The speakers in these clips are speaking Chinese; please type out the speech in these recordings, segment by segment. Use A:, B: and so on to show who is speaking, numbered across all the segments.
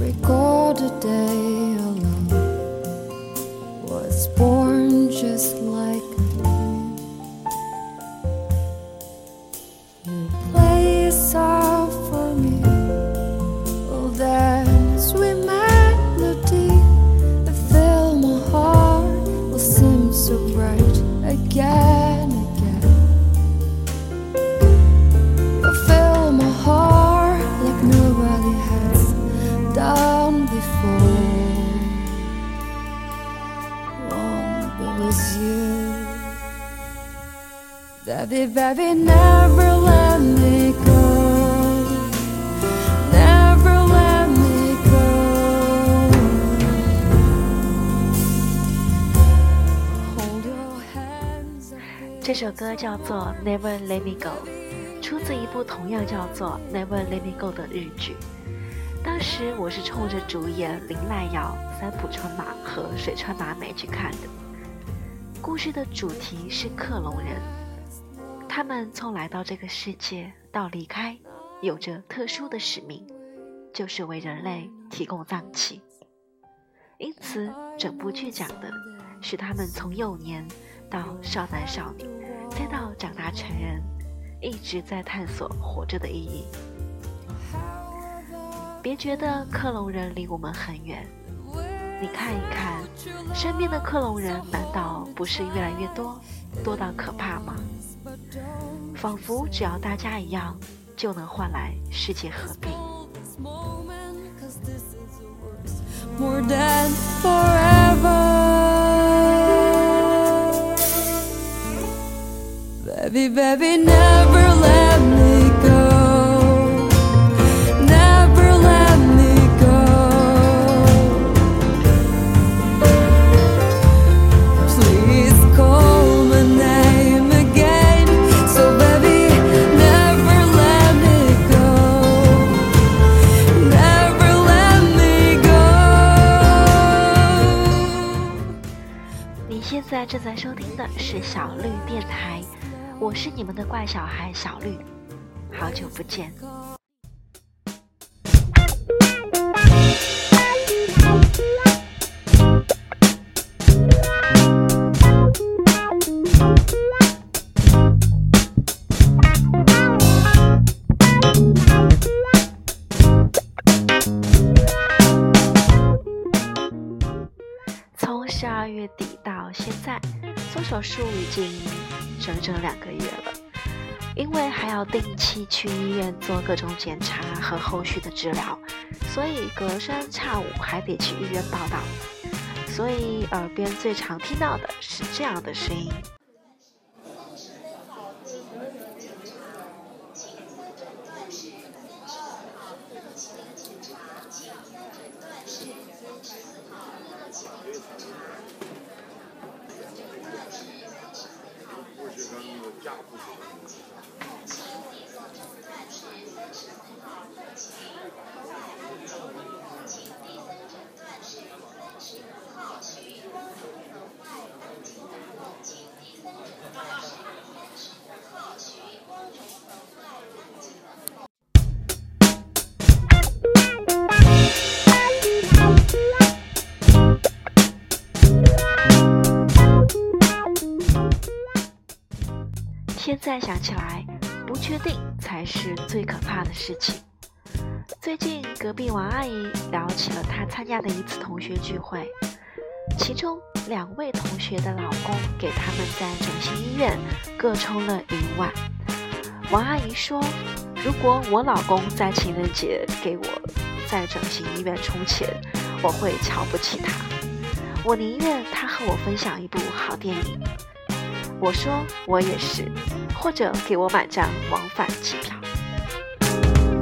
A: Record a day alone. Was born just like Never let me go.
B: 这首歌叫做《Never Let Me Go》，出自一部同样叫做《Never Let Me Go》的日剧。当时我是冲着主演林濑遥、三浦春马和水川麻美去看的。故事的主题是克隆人，他们从来到这个世界到离开，有着特殊的使命，就是为人类提供脏器。因此，整部剧讲的是他们从幼年到少男少女，再到长大成人，一直在探索活着的意义。别觉得克隆人离我们很远，你看一看身边的克隆人，难道不是越来越多，多到可怕吗？仿佛只要大家一样，就能换来世界和平。你现在正在收听的是小绿电台，我是你们的怪小孩小绿，好久不见。到现在，做手术已经整整两个月了。因为还要定期去医院做各种检查和后续的治疗，所以隔三差五还得去医院报道。所以耳边最常听到的是这样的声音。外安静的，二，请第四诊断是三十五号邓琪。外安静的，请第三诊断是三十五号徐光。外安静的，请在想起来，不确定才是最可怕的事情。最近隔壁王阿姨聊起了她参加的一次同学聚会，其中两位同学的老公给他们在整形医院各充了一万。王阿姨说：“如果我老公在情人节给我在整形医院充钱，我会瞧不起他。我宁愿他和我分享一部好电影。”我说我也是，或者给我买张往返机票。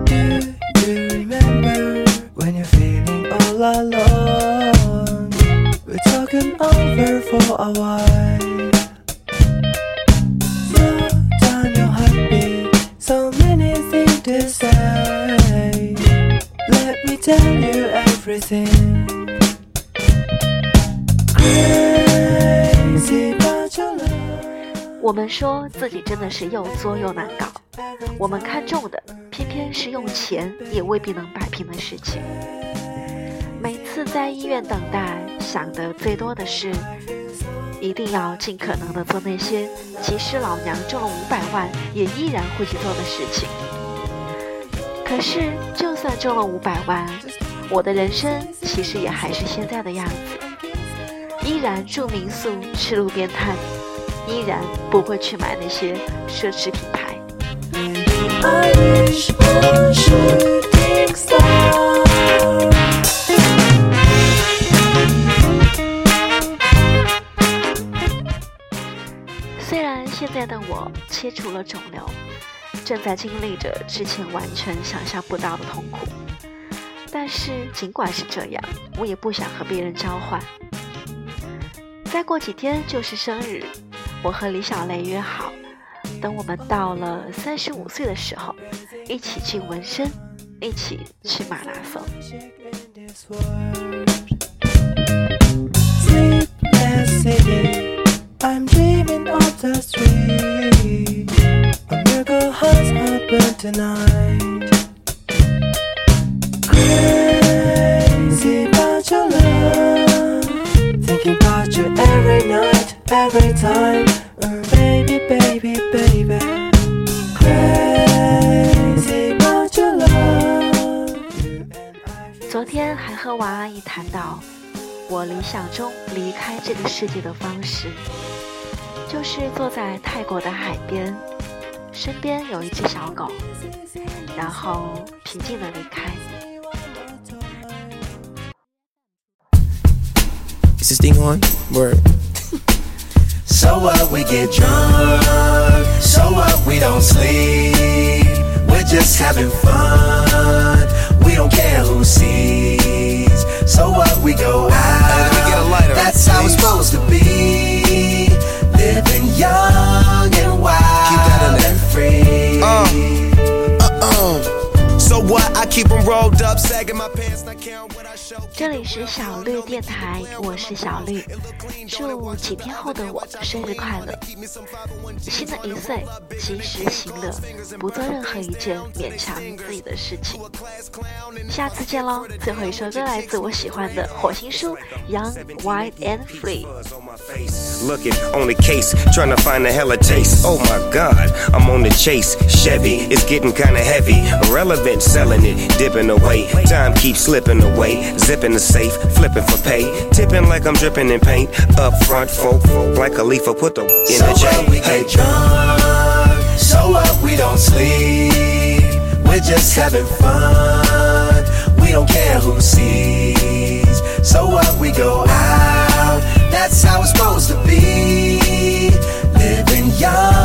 C: Do you remember when you're feeling all alone? We're talking over for a while. Slow down your heartbeat, so many things to say. Let me tell you everything.
B: 我们说自己真的是又作又难搞，我们看中的偏偏是用钱也未必能摆平的事情。每次在医院等待，想的最多的是，一定要尽可能的做那些即使老娘中了五百万也依然会去做的事情。可是，就算中了五百万，我的人生其实也还是现在的样子，依然住民宿、吃路边摊，依然不会去买那些奢侈品牌。虽然现在的我切除了肿瘤，正在经历着之前完全想象不到的痛苦，但是尽管是这样，我也不想和别人交换。再过几天就是生日，我和李小雷约好，等我们到了三十五岁的时候，一起去纹身，一起去马拉松。
C: in this world. Sleepless
B: 我理想中离开这个世界的方式，就是坐在泰国的海边，身边有一只小狗，然后平静的离开。
D: Is this thing on? Word.
E: So what? We get drunk. So what? We don't sleep. We're just having fun. We don't care who sees. So what? We go
D: I was
B: 这里是小绿电台，我是小绿，祝几天后的我生日快乐！新的一岁，及时行乐，不做任何一件勉强自己的事情。下次见喽！最后一首歌来自我喜欢的火星叔，Young, Wild and Free。
F: on my face. Looking on the case, trying to find a hella taste. Oh my god, I'm on the chase. Chevy, it's getting kinda heavy. Irrelevant, selling it, dipping away. Time keeps slipping away. Zipping the safe, flipping for pay. Tipping like I'm dripping in paint. Up front, folk, like a leaf, put the in
E: So
F: the J.
E: what? We
F: Hey.
E: get drunk. So what? We don't sleep. We're just having fun. We don't care who sees. So what? We go out. That's how it's supposed to be. Living young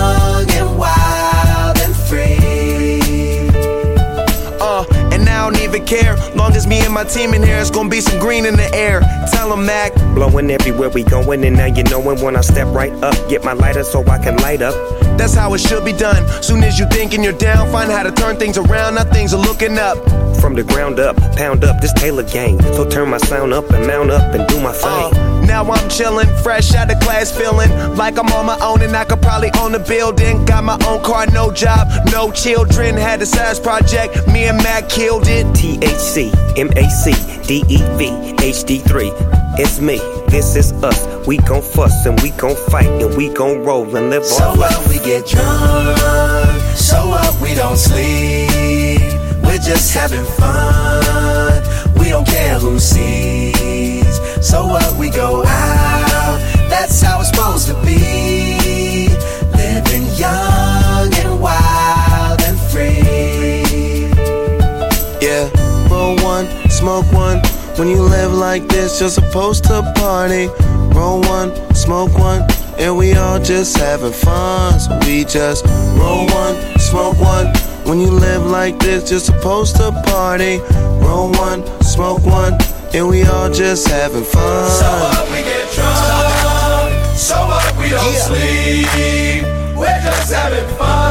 D: care. Long as me and my team in here, it's gonna be some green in the air. Tell them, Mac.
F: Blowing everywhere we going, and now you knowin' when I step right up. Get my lighter so I can light up.
D: That's how it should be done. Soon as you thinking you're down, find how to turn things around. Now things are looking up.
F: From the ground up, pound up this Taylor gang. So turn my sound up and mount up and do my thing.
D: Uh, now I'm chillin', fresh out of class, feeling like I'm on my own and I could probably own a building. Got my own car, no job, no children. Had a size project, me and Mac killed it.
F: THC, MAC, DEV, HD3. It's me, this is us. We gon' fuss and we gon' fight and we gon' roll and live
E: So
F: our life.
E: what? We get drunk. So what? We don't sleep. We're just having fun.
D: One, smoke one. When you live like this, you're supposed to party. Roll one, smoke one, and we all just having fun. So we just roll one, smoke one. When you live like this, you're supposed to party. Roll one, smoke one, and we all just having fun.
E: So what? We get drunk. So what? We don't
D: Yeah.
E: sleep. We're just having fun.